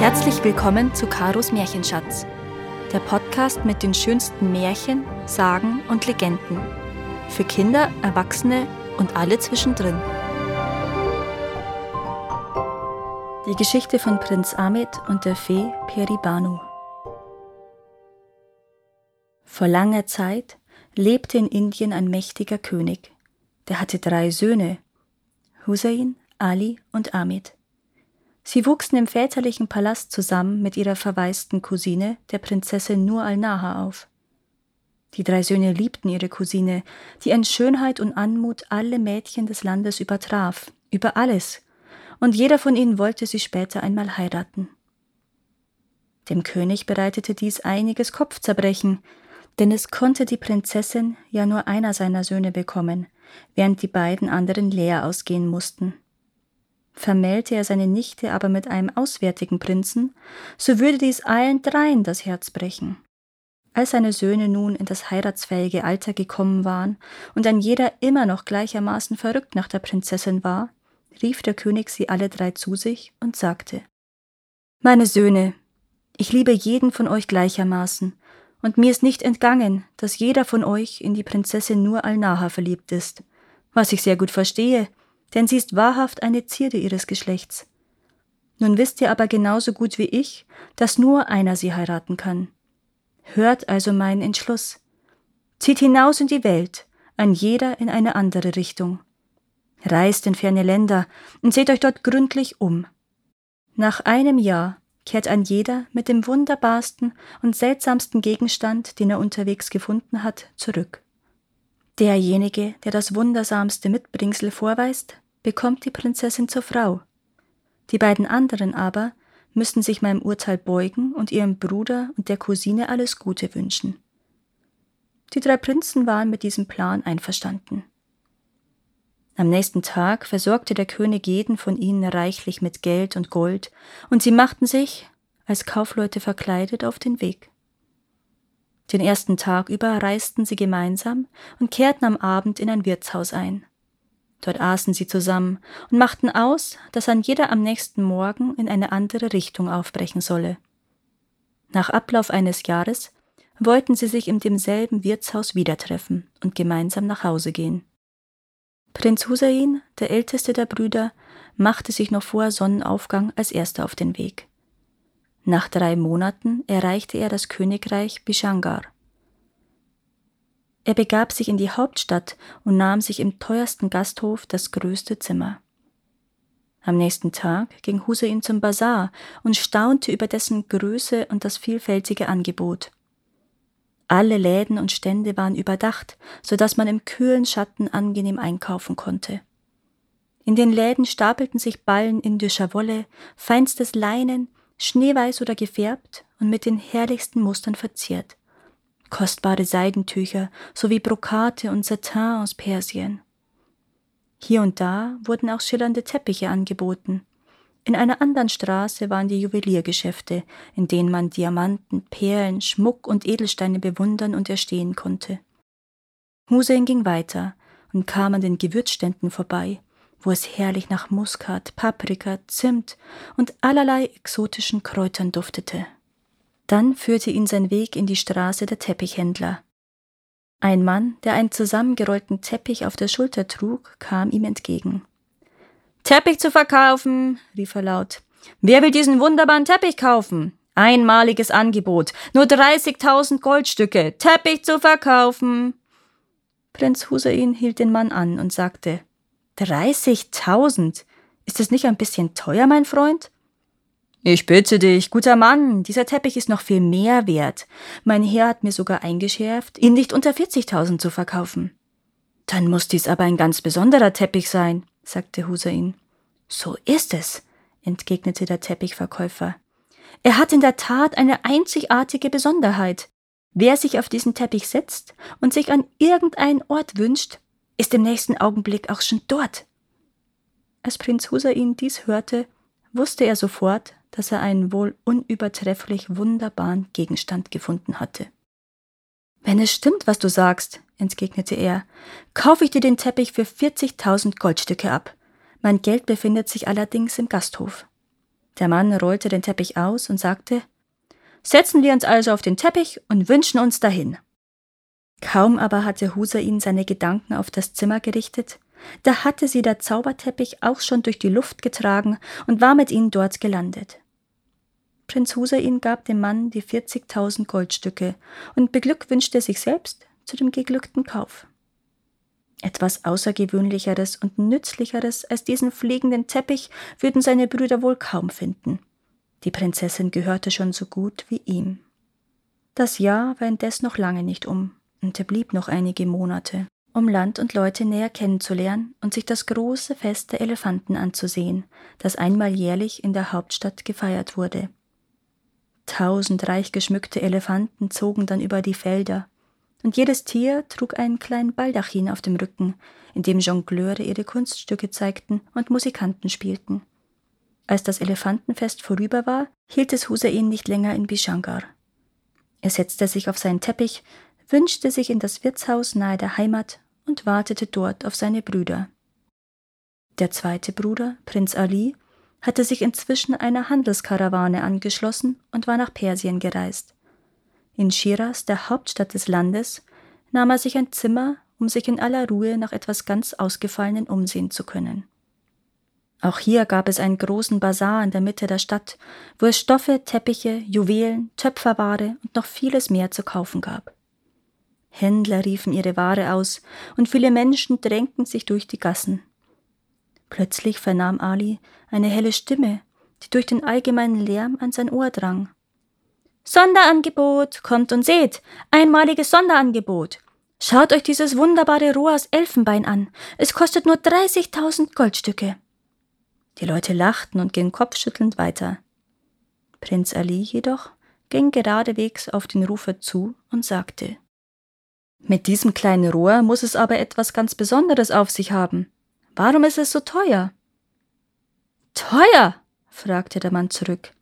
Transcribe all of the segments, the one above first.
Herzlich willkommen zu Karos Märchenschatz, der Podcast mit den schönsten Märchen, Sagen und Legenden. Für Kinder, Erwachsene und alle zwischendrin. Die Geschichte von Prinz Ahmed und der Fee Peribanu. Vor langer Zeit lebte in Indien ein mächtiger König. Der hatte drei Söhne, Hussein, Ali und Ahmed. Sie wuchsen im väterlichen Palast zusammen mit ihrer verwaisten Cousine, der Prinzessin Nur al-Naha, auf. Die drei Söhne liebten ihre Cousine, die an Schönheit und Anmut alle Mädchen des Landes übertraf, über alles, und jeder von ihnen wollte sie später einmal heiraten. Dem König bereitete dies einiges Kopfzerbrechen, denn es konnte die Prinzessin ja nur einer seiner Söhne bekommen, während die beiden anderen leer ausgehen mussten. Vermählte er seine Nichte aber mit einem auswärtigen Prinzen, so würde dies allen dreien das Herz brechen. Als seine Söhne nun in das heiratsfähige Alter gekommen waren und ein jeder immer noch gleichermaßen verrückt nach der Prinzessin war, rief der König sie alle drei zu sich und sagte Meine Söhne, ich liebe jeden von euch gleichermaßen, und mir ist nicht entgangen, dass jeder von euch in die Prinzessin Nur al-Naha verliebt ist, was ich sehr gut verstehe, denn sie ist wahrhaft eine Zierde ihres Geschlechts. Nun wisst ihr aber genauso gut wie ich, dass nur einer sie heiraten kann. Hört also meinen Entschluss. Zieht hinaus in die Welt, ein jeder in eine andere Richtung. Reist in ferne Länder und seht euch dort gründlich um. Nach einem Jahr kehrt ein jeder mit dem wunderbarsten und seltsamsten Gegenstand, den er unterwegs gefunden hat, zurück. Derjenige, der das wundersamste Mitbringsel vorweist, bekommt die Prinzessin zur Frau. Die beiden anderen aber müssen sich meinem Urteil beugen und ihrem Bruder und der Cousine alles Gute wünschen. Die drei Prinzen waren mit diesem Plan einverstanden. Am nächsten Tag versorgte der König jeden von ihnen reichlich mit Geld und Gold, und sie machten sich, als Kaufleute verkleidet, auf den Weg. Den ersten Tag über reisten sie gemeinsam und kehrten am Abend in ein Wirtshaus ein. Dort aßen sie zusammen und machten aus, dass ein jeder am nächsten Morgen in eine andere Richtung aufbrechen solle. Nach Ablauf eines Jahres wollten sie sich in demselben Wirtshaus wieder treffen und gemeinsam nach Hause gehen. Prinz Husain, der älteste der Brüder, machte sich noch vor Sonnenaufgang als erster auf den Weg. Nach drei Monaten erreichte er das Königreich Bishangar. Er begab sich in die Hauptstadt und nahm sich im teuersten Gasthof das größte Zimmer. Am nächsten Tag ging Husein zum Bazar und staunte über dessen Größe und das vielfältige Angebot. Alle Läden und Stände waren überdacht, so dass man im kühlen Schatten angenehm einkaufen konnte. In den Läden stapelten sich Ballen indischer Wolle, feinstes Leinen, schneeweiß oder gefärbt und mit den herrlichsten Mustern verziert. Kostbare Seidentücher sowie Brokate und Satin aus Persien. Hier und da wurden auch schillernde Teppiche angeboten. In einer anderen Straße waren die Juweliergeschäfte, in denen man Diamanten, Perlen, Schmuck und Edelsteine bewundern und erstehen konnte. Hussein ging weiter und kam an den Gewürzständen vorbei, wo es herrlich nach Muskat, Paprika, Zimt und allerlei exotischen Kräutern duftete. Dann führte ihn sein Weg in die Straße der Teppichhändler. Ein Mann, der einen zusammengerollten Teppich auf der Schulter trug, kam ihm entgegen. Teppich zu verkaufen, rief er laut. Wer will diesen wunderbaren Teppich kaufen? Einmaliges Angebot, nur 30.000 Goldstücke, Teppich zu verkaufen. Prinz Husain hielt den Mann an und sagte, 30.000? Ist es nicht ein bisschen teuer, mein Freund? Ich bitte dich, guter Mann, dieser Teppich ist noch viel mehr wert. Mein Herr hat mir sogar eingeschärft, ihn nicht unter 40.000 zu verkaufen. Dann muss dies aber ein ganz besonderer Teppich sein, sagte Husain. So ist es, entgegnete der Teppichverkäufer. Er hat in der Tat eine einzigartige Besonderheit. Wer sich auf diesen Teppich setzt und sich an irgendeinen Ort wünscht, ist im nächsten Augenblick auch schon dort. Als Prinz Husain dies hörte, wusste er sofort, dass er einen wohl unübertrefflich wunderbaren Gegenstand gefunden hatte. Wenn es stimmt, was du sagst, entgegnete er, kaufe ich dir den Teppich für 40.000 Goldstücke ab. Mein Geld befindet sich allerdings im Gasthof. Der Mann rollte den Teppich aus und sagte Setzen wir uns also auf den Teppich und wünschen uns dahin. Kaum aber hatte Husain seine Gedanken auf das Zimmer gerichtet, da hatte sie der Zauberteppich auch schon durch die Luft getragen und war mit ihnen dort gelandet. Prinz Husain gab dem Mann die 40.000 Goldstücke und beglückwünschte sich selbst zu dem geglückten Kauf. Etwas Außergewöhnlicheres und Nützlicheres als diesen fliegenden Teppich würden seine Brüder wohl kaum finden. Die Prinzessin gehörte schon so gut wie ihm. Das Jahr war indes noch lange nicht um, und er blieb noch einige Monate, um Land und Leute näher kennenzulernen und sich das große Fest der Elefanten anzusehen, das einmal jährlich in der Hauptstadt gefeiert wurde. Tausend reich geschmückte Elefanten zogen dann über die Felder, und jedes Tier trug einen kleinen Baldachin auf dem Rücken, in dem Jongleure ihre Kunststücke zeigten und Musikanten spielten. Als das Elefantenfest vorüber war, hielt es Husain nicht länger in Bishangar. Er setzte sich auf seinen Teppich, wünschte sich in das Wirtshaus nahe der Heimat und wartete dort auf seine Brüder. Der zweite Bruder, Prinz Ali, hatte sich inzwischen einer Handelskarawane angeschlossen und war nach Persien gereist. In Shiraz, der Hauptstadt des Landes, nahm er sich ein Zimmer, um sich in aller Ruhe nach etwas ganz Ausgefallenen umsehen zu können. Auch hier gab es einen großen Bazar in der Mitte der Stadt, wo es Stoffe, Teppiche, Juwelen, Töpferware und noch vieles mehr zu kaufen gab. Händler riefen ihre Ware aus, und viele Menschen drängten sich durch die Gassen. Plötzlich vernahm Ali eine helle Stimme, die durch den allgemeinen Lärm an sein Ohr drang. Sonderangebot, kommt und seht, einmaliges Sonderangebot. Schaut euch dieses wunderbare Rohr aus Elfenbein an. Es kostet nur 30.000 Goldstücke. Die Leute lachten und gingen kopfschüttelnd weiter. Prinz Ali jedoch ging geradewegs auf den Rufer zu und sagte Mit diesem kleinen Rohr muss es aber etwas ganz Besonderes auf sich haben. Warum ist es so teuer? Teuer? fragte der Mann zurück.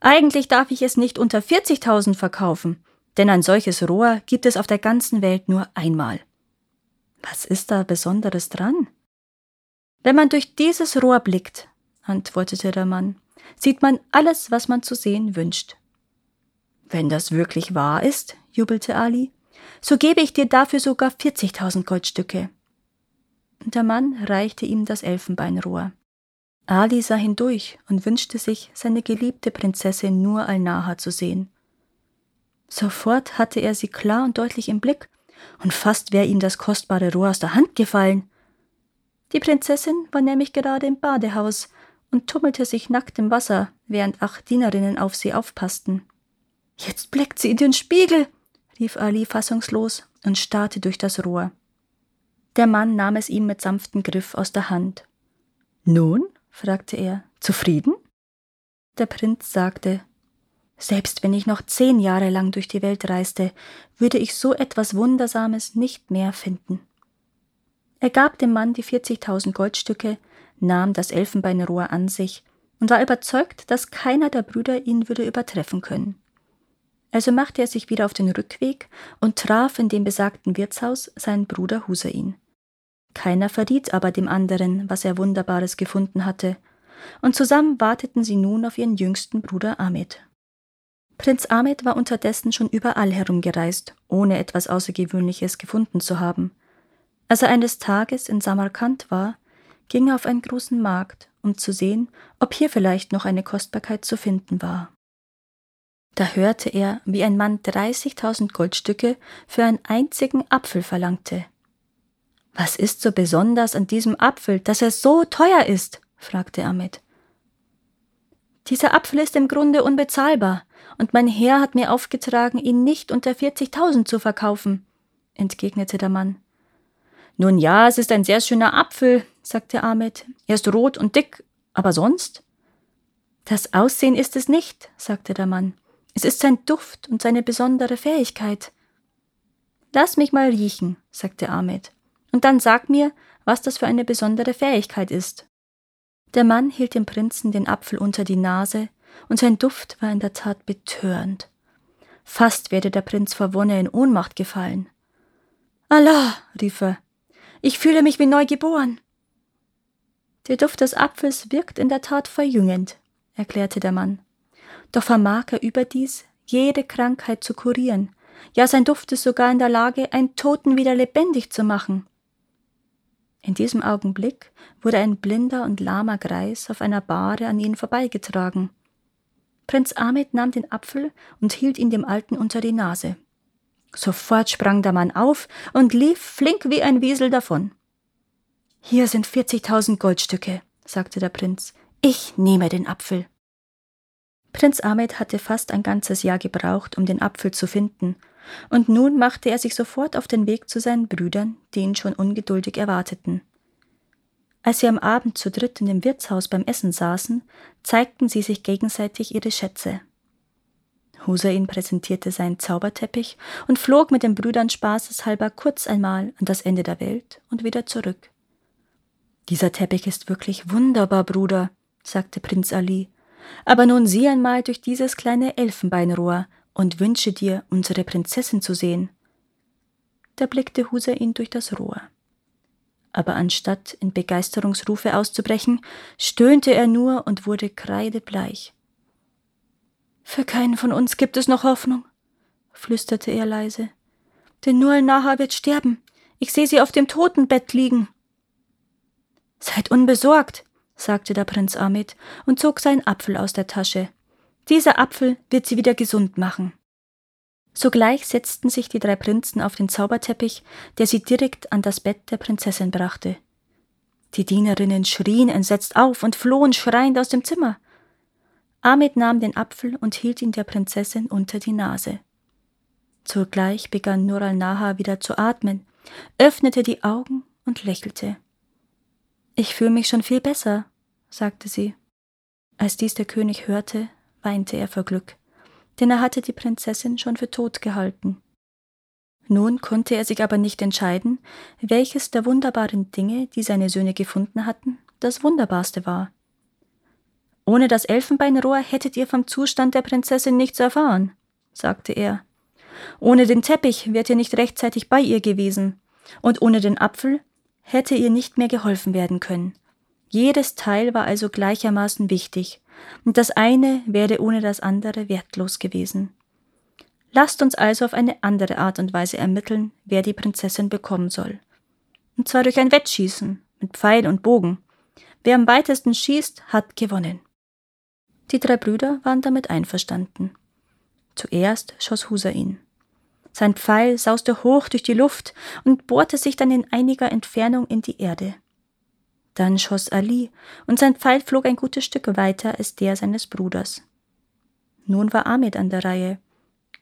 Eigentlich darf ich es nicht unter 40.000 verkaufen, denn ein solches Rohr gibt es auf der ganzen Welt nur einmal. Was ist da Besonderes dran? Wenn man durch dieses Rohr blickt, antwortete der Mann, sieht man alles, was man zu sehen wünscht. Wenn das wirklich wahr ist, jubelte Ali, so gebe ich dir dafür sogar 40.000 Goldstücke. Der Mann reichte ihm das Elfenbeinrohr. Ali sah hindurch und wünschte sich, seine geliebte Prinzessin nur Al-Naha zu sehen. Sofort hatte er sie klar und deutlich im Blick, und fast wäre ihm das kostbare Rohr aus der Hand gefallen. Die Prinzessin war nämlich gerade im Badehaus und tummelte sich nackt im Wasser, während acht Dienerinnen auf sie aufpassten. Jetzt blickt sie in den Spiegel, rief Ali fassungslos und starrte durch das Rohr. Der Mann nahm es ihm mit sanftem Griff aus der Hand. Nun? fragte er. Zufrieden? Der Prinz sagte Selbst wenn ich noch zehn Jahre lang durch die Welt reiste, würde ich so etwas Wundersames nicht mehr finden. Er gab dem Mann die 40.000 Goldstücke, nahm das Elfenbeinrohr an sich und war überzeugt, dass keiner der Brüder ihn würde übertreffen können. Also machte er sich wieder auf den Rückweg und traf in dem besagten Wirtshaus seinen Bruder Husain. Keiner verriet aber dem anderen, was er Wunderbares gefunden hatte, und zusammen warteten sie nun auf ihren jüngsten Bruder Ahmed. Prinz Ahmed war unterdessen schon überall herumgereist, ohne etwas Außergewöhnliches gefunden zu haben. Als er eines Tages in Samarkand war, ging er auf einen großen Markt, um zu sehen, ob hier vielleicht noch eine Kostbarkeit zu finden war. Da hörte er, wie ein Mann 30.000 Goldstücke für einen einzigen Apfel verlangte. Was ist so besonders an diesem Apfel, dass er so teuer ist? fragte Ahmed. Dieser Apfel ist im Grunde unbezahlbar, und mein Herr hat mir aufgetragen, ihn nicht unter 40.000 zu verkaufen, entgegnete der Mann. Nun ja, es ist ein sehr schöner Apfel, sagte Ahmed. Er ist rot und dick, aber sonst? Das Aussehen ist es nicht, sagte der Mann. Es ist sein Duft und seine besondere Fähigkeit. Lass mich mal riechen, sagte Ahmed, und dann sag mir, was das für eine besondere Fähigkeit ist. Der Mann hielt dem Prinzen den Apfel unter die Nase, und sein Duft war in der Tat betörend. Fast wäre der Prinz vor Wonne in Ohnmacht gefallen. Allah, rief er, ich fühle mich wie neu geboren. Der Duft des Apfels wirkt in der Tat verjüngend, erklärte der Mann. Doch vermag er überdies, jede Krankheit zu kurieren. Ja, sein Duft ist sogar in der Lage, einen Toten wieder lebendig zu machen. In diesem Augenblick wurde ein blinder und lahmer Greis auf einer Bahre an ihnen vorbeigetragen. Prinz Ahmed nahm den Apfel und hielt ihn dem Alten unter die Nase. Sofort sprang der Mann auf und lief flink wie ein Wiesel davon. Hier sind vierzigtausend Goldstücke, sagte der Prinz. Ich nehme den Apfel. Prinz Ahmed hatte fast ein ganzes Jahr gebraucht, um den Apfel zu finden, und nun machte er sich sofort auf den Weg zu seinen Brüdern, die ihn schon ungeduldig erwarteten. Als sie am Abend zu dritt in dem Wirtshaus beim Essen saßen, zeigten sie sich gegenseitig ihre Schätze. Husain präsentierte seinen Zauberteppich und flog mit den Brüdern spaßeshalber kurz einmal an das Ende der Welt und wieder zurück. Dieser Teppich ist wirklich wunderbar, Bruder, sagte Prinz Ali. Aber nun sieh einmal durch dieses kleine Elfenbeinrohr und wünsche dir, unsere Prinzessin zu sehen. Da blickte Husain durch das Rohr. Aber anstatt in Begeisterungsrufe auszubrechen, stöhnte er nur und wurde kreidebleich. Für keinen von uns gibt es noch Hoffnung, flüsterte er leise. Denn Nur al-Naha wird sterben. Ich sehe sie auf dem Totenbett liegen. Seid unbesorgt, sagte der Prinz Ahmed und zog seinen Apfel aus der Tasche. Dieser Apfel wird sie wieder gesund machen. Sogleich setzten sich die drei Prinzen auf den Zauberteppich, der sie direkt an das Bett der Prinzessin brachte. Die Dienerinnen schrien entsetzt auf und flohen schreiend aus dem Zimmer. Ahmed nahm den Apfel und hielt ihn der Prinzessin unter die Nase. Zugleich begann Nur al-Naha wieder zu atmen, öffnete die Augen und lächelte. Ich fühle mich schon viel besser, sagte sie. Als dies der König hörte, weinte er vor Glück, denn er hatte die Prinzessin schon für tot gehalten. Nun konnte er sich aber nicht entscheiden, welches der wunderbaren Dinge, die seine Söhne gefunden hatten, das wunderbarste war. Ohne das Elfenbeinrohr hättet ihr vom Zustand der Prinzessin nichts erfahren, sagte er. Ohne den Teppich wärt ihr nicht rechtzeitig bei ihr gewesen, und ohne den Apfel hätte ihr nicht mehr geholfen werden können. Jedes Teil war also gleichermaßen wichtig, und das eine wäre ohne das andere wertlos gewesen. Lasst uns also auf eine andere Art und Weise ermitteln, wer die Prinzessin bekommen soll. Und zwar durch ein Wettschießen mit Pfeil und Bogen. Wer am weitesten schießt, hat gewonnen. Die drei Brüder waren damit einverstanden. Zuerst schoss Husain. Sein Pfeil sauste hoch durch die Luft und bohrte sich dann in einiger Entfernung in die Erde. Dann schoss Ali, und sein Pfeil flog ein gutes Stück weiter als der seines Bruders. Nun war Ahmed an der Reihe.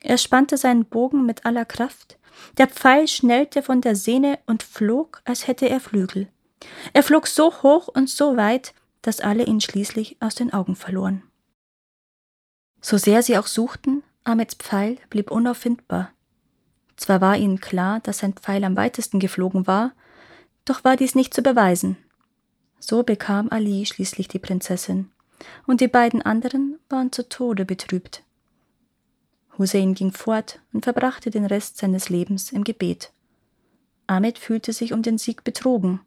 Er spannte seinen Bogen mit aller Kraft. Der Pfeil schnellte von der Sehne und flog, als hätte er Flügel. Er flog so hoch und so weit, dass alle ihn schließlich aus den Augen verloren. So sehr sie auch suchten, Ahmeds Pfeil blieb unauffindbar. Zwar war ihnen klar, dass sein Pfeil am weitesten geflogen war, doch war dies nicht zu beweisen. So bekam Ali schließlich die Prinzessin, und die beiden anderen waren zu Tode betrübt. Hussein ging fort und verbrachte den Rest seines Lebens im Gebet. Ahmed fühlte sich um den Sieg betrogen.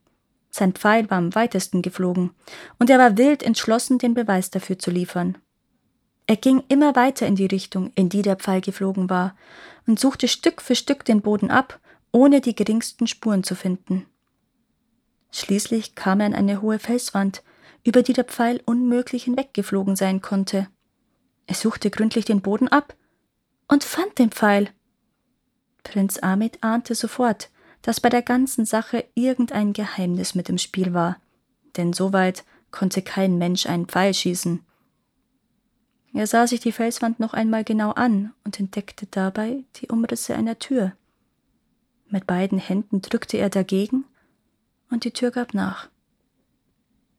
Sein Pfeil war am weitesten geflogen, und er war wild entschlossen, den Beweis dafür zu liefern. Er ging immer weiter in die Richtung, in die der Pfeil geflogen war, und suchte Stück für Stück den Boden ab, ohne die geringsten Spuren zu finden. Schließlich kam er an eine hohe Felswand, über die der Pfeil unmöglich hinweggeflogen sein konnte. Er suchte gründlich den Boden ab und fand den Pfeil. Prinz Ahmed ahnte sofort, dass bei der ganzen Sache irgendein Geheimnis mit im Spiel war, denn so weit konnte kein Mensch einen Pfeil schießen. Er sah sich die Felswand noch einmal genau an und entdeckte dabei die Umrisse einer Tür. Mit beiden Händen drückte er dagegen, und die Tür gab nach.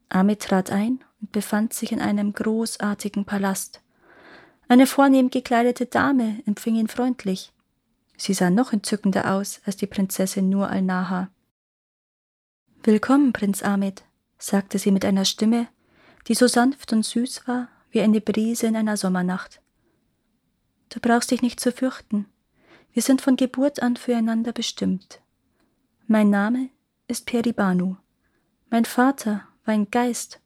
Amit trat ein und befand sich in einem großartigen Palast. Eine vornehm gekleidete Dame empfing ihn freundlich. Sie sah noch entzückender aus als die Prinzessin Nur al-Naha. Willkommen, Prinz Ahmed, sagte sie mit einer Stimme, die so sanft und süß war wie eine Brise in einer Sommernacht. Du brauchst dich nicht zu fürchten. Wir sind von Geburt an füreinander bestimmt. Mein Name ist Peribanu. Mein Vater war ein Geist,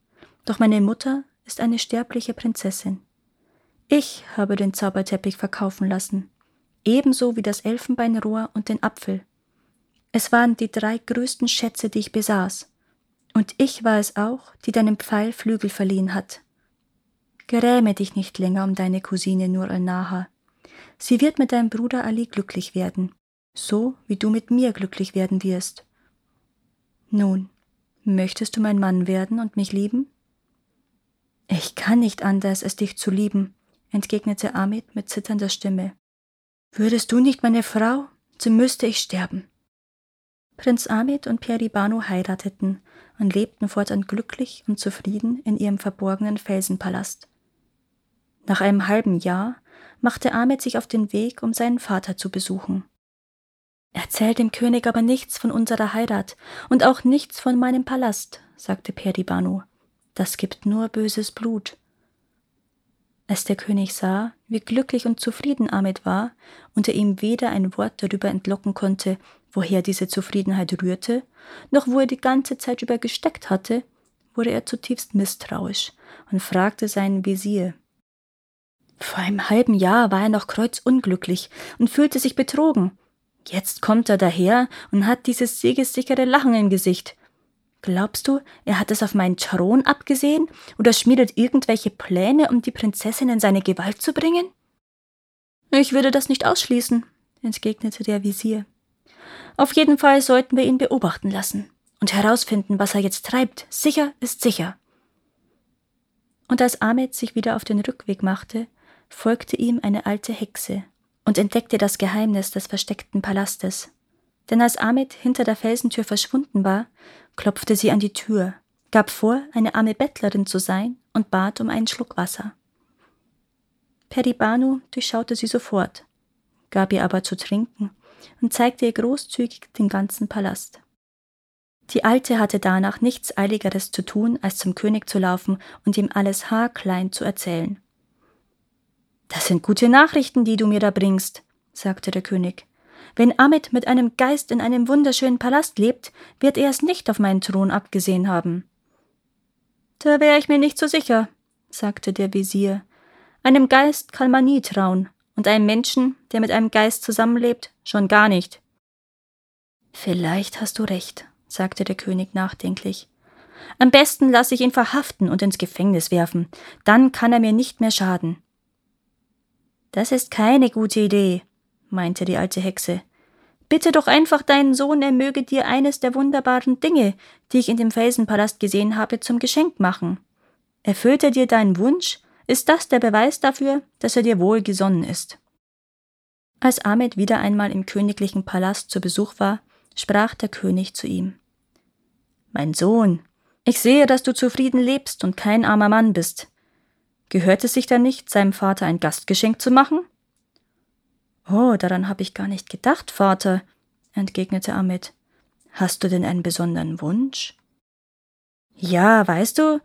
doch meine Mutter ist eine sterbliche Prinzessin. Ich habe den Zauberteppich verkaufen lassen, ebenso wie das Elfenbeinrohr und den Apfel. Es waren die drei größten Schätze, die ich besaß, und ich war es auch, die deinem Pfeil Flügel verliehen hat. Gräme dich nicht länger um deine Cousine Nur al-Naha. Sie wird mit deinem Bruder Ali glücklich werden, so wie du mit mir glücklich werden wirst. Nun, möchtest du mein Mann werden und mich lieben? Ich kann nicht anders, als dich zu lieben, entgegnete Amit mit zitternder Stimme. Würdest du nicht meine Frau, so müsste ich sterben. Prinz Amit und Peribanu heirateten und lebten fortan glücklich und zufrieden in ihrem verborgenen Felsenpalast. Nach einem halben Jahr machte Ahmed sich auf den Weg, um seinen Vater zu besuchen. Erzähl dem König aber nichts von unserer Heirat und auch nichts von meinem Palast, sagte Peribanu. Das gibt nur böses Blut. Als der König sah, wie glücklich und zufrieden Ahmed war und er ihm weder ein Wort darüber entlocken konnte, woher diese Zufriedenheit rührte, noch wo er die ganze Zeit über gesteckt hatte, wurde er zutiefst misstrauisch und fragte seinen Visier. Vor einem halben Jahr war er noch kreuzunglücklich und fühlte sich betrogen. Jetzt kommt er daher und hat dieses siegessichere Lachen im Gesicht. Glaubst du, er hat es auf meinen Thron abgesehen oder schmiedet irgendwelche Pläne, um die Prinzessin in seine Gewalt zu bringen? Ich würde das nicht ausschließen, entgegnete der Visier. Auf jeden Fall sollten wir ihn beobachten lassen und herausfinden, was er jetzt treibt. Sicher ist sicher. Und als Ahmed sich wieder auf den Rückweg machte, folgte ihm eine alte Hexe und entdeckte das Geheimnis des versteckten Palastes. Denn als Ahmed hinter der Felsentür verschwunden war, klopfte sie an die Tür, gab vor, eine arme Bettlerin zu sein und bat um einen Schluck Wasser. Peribanu durchschaute sie sofort, gab ihr aber zu trinken und zeigte ihr großzügig den ganzen Palast. Die Alte hatte danach nichts Eiligeres zu tun, als zum König zu laufen und ihm alles haarklein zu erzählen. Das sind gute Nachrichten, die du mir da bringst, sagte der König. Wenn Amit mit einem Geist in einem wunderschönen Palast lebt, wird er es nicht auf meinen Thron abgesehen haben. Da wäre ich mir nicht so sicher, sagte der Visier. Einem Geist kann man nie trauen, und einem Menschen, der mit einem Geist zusammenlebt, schon gar nicht. Vielleicht hast du recht, sagte der König nachdenklich. Am besten lasse ich ihn verhaften und ins Gefängnis werfen, dann kann er mir nicht mehr schaden. Das ist keine gute Idee, meinte die alte Hexe. Bitte doch einfach deinen Sohn, er möge dir eines der wunderbaren Dinge, die ich in dem Felsenpalast gesehen habe, zum Geschenk machen. Erfüllt er dir deinen Wunsch, ist das der Beweis dafür, dass er dir wohlgesonnen ist. Als Ahmed wieder einmal im königlichen Palast zu Besuch war, sprach der König zu ihm. Mein Sohn, ich sehe, dass du zufrieden lebst und kein armer Mann bist. Gehört es sich dann nicht, seinem Vater ein Gastgeschenk zu machen? Oh, daran habe ich gar nicht gedacht, Vater, entgegnete Ahmed. Hast du denn einen besonderen Wunsch? Ja, weißt du,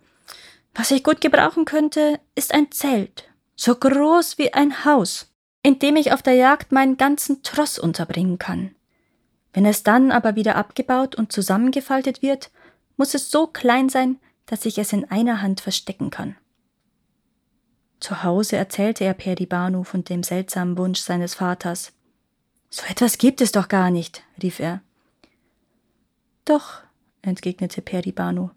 was ich gut gebrauchen könnte, ist ein Zelt, so groß wie ein Haus, in dem ich auf der Jagd meinen ganzen Tross unterbringen kann. Wenn es dann aber wieder abgebaut und zusammengefaltet wird, muss es so klein sein, dass ich es in einer Hand verstecken kann. Zu Hause erzählte er Peribanu von dem seltsamen Wunsch seines Vaters. So etwas gibt es doch gar nicht, rief er. Doch, entgegnete Peribanu,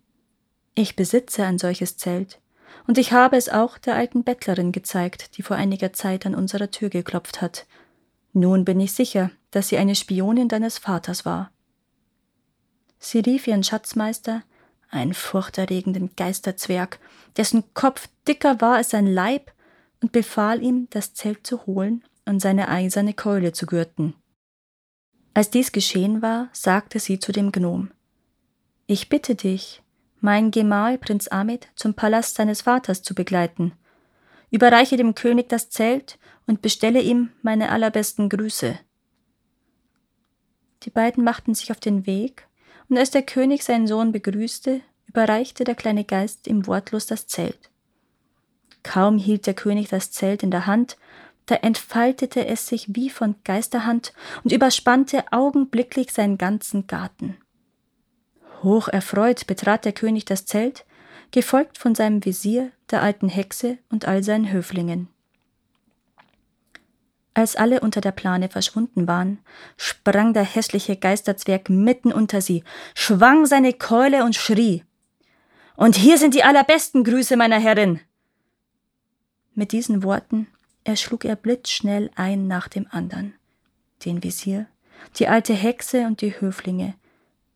ich besitze ein solches Zelt, und ich habe es auch der alten Bettlerin gezeigt, die vor einiger Zeit an unserer Tür geklopft hat. Nun bin ich sicher, dass sie eine Spionin deines Vaters war. Sie rief ihren Schatzmeister, einen furchterregenden Geisterzwerg, dessen Kopf dicker war als sein Leib, und befahl ihm, das Zelt zu holen und seine eiserne Keule zu gürten. Als dies geschehen war, sagte sie zu dem Gnom Ich bitte dich, mein Gemahl Prinz Ahmed zum Palast seines Vaters zu begleiten. Überreiche dem König das Zelt und bestelle ihm meine allerbesten Grüße. Die beiden machten sich auf den Weg, und als der König seinen Sohn begrüßte, überreichte der kleine Geist ihm wortlos das Zelt. Kaum hielt der König das Zelt in der Hand, da entfaltete es sich wie von Geisterhand und überspannte augenblicklich seinen ganzen Garten. Hoch erfreut betrat der König das Zelt, gefolgt von seinem Visier, der alten Hexe und all seinen Höflingen. Als alle unter der Plane verschwunden waren, sprang der hässliche Geisterzwerg mitten unter sie, schwang seine Keule und schrie Und hier sind die allerbesten Grüße meiner Herrin. Mit diesen Worten erschlug er blitzschnell ein nach dem andern, den Visier, die alte Hexe und die Höflinge,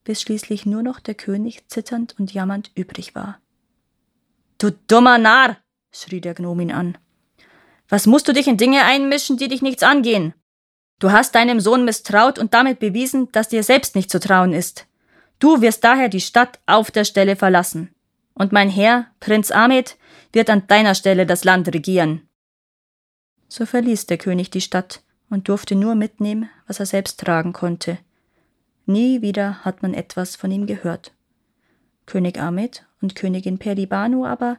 bis schließlich nur noch der König zitternd und jammernd übrig war. Du dummer Narr! schrie der Gnom ihn an. Was musst du dich in Dinge einmischen, die dich nichts angehen? Du hast deinem Sohn misstraut und damit bewiesen, dass dir selbst nicht zu trauen ist. Du wirst daher die Stadt auf der Stelle verlassen. Und mein Herr, Prinz Ahmed, wird an deiner Stelle das Land regieren. So verließ der König die Stadt und durfte nur mitnehmen, was er selbst tragen konnte. Nie wieder hat man etwas von ihm gehört. König Ahmed und Königin Peribanu aber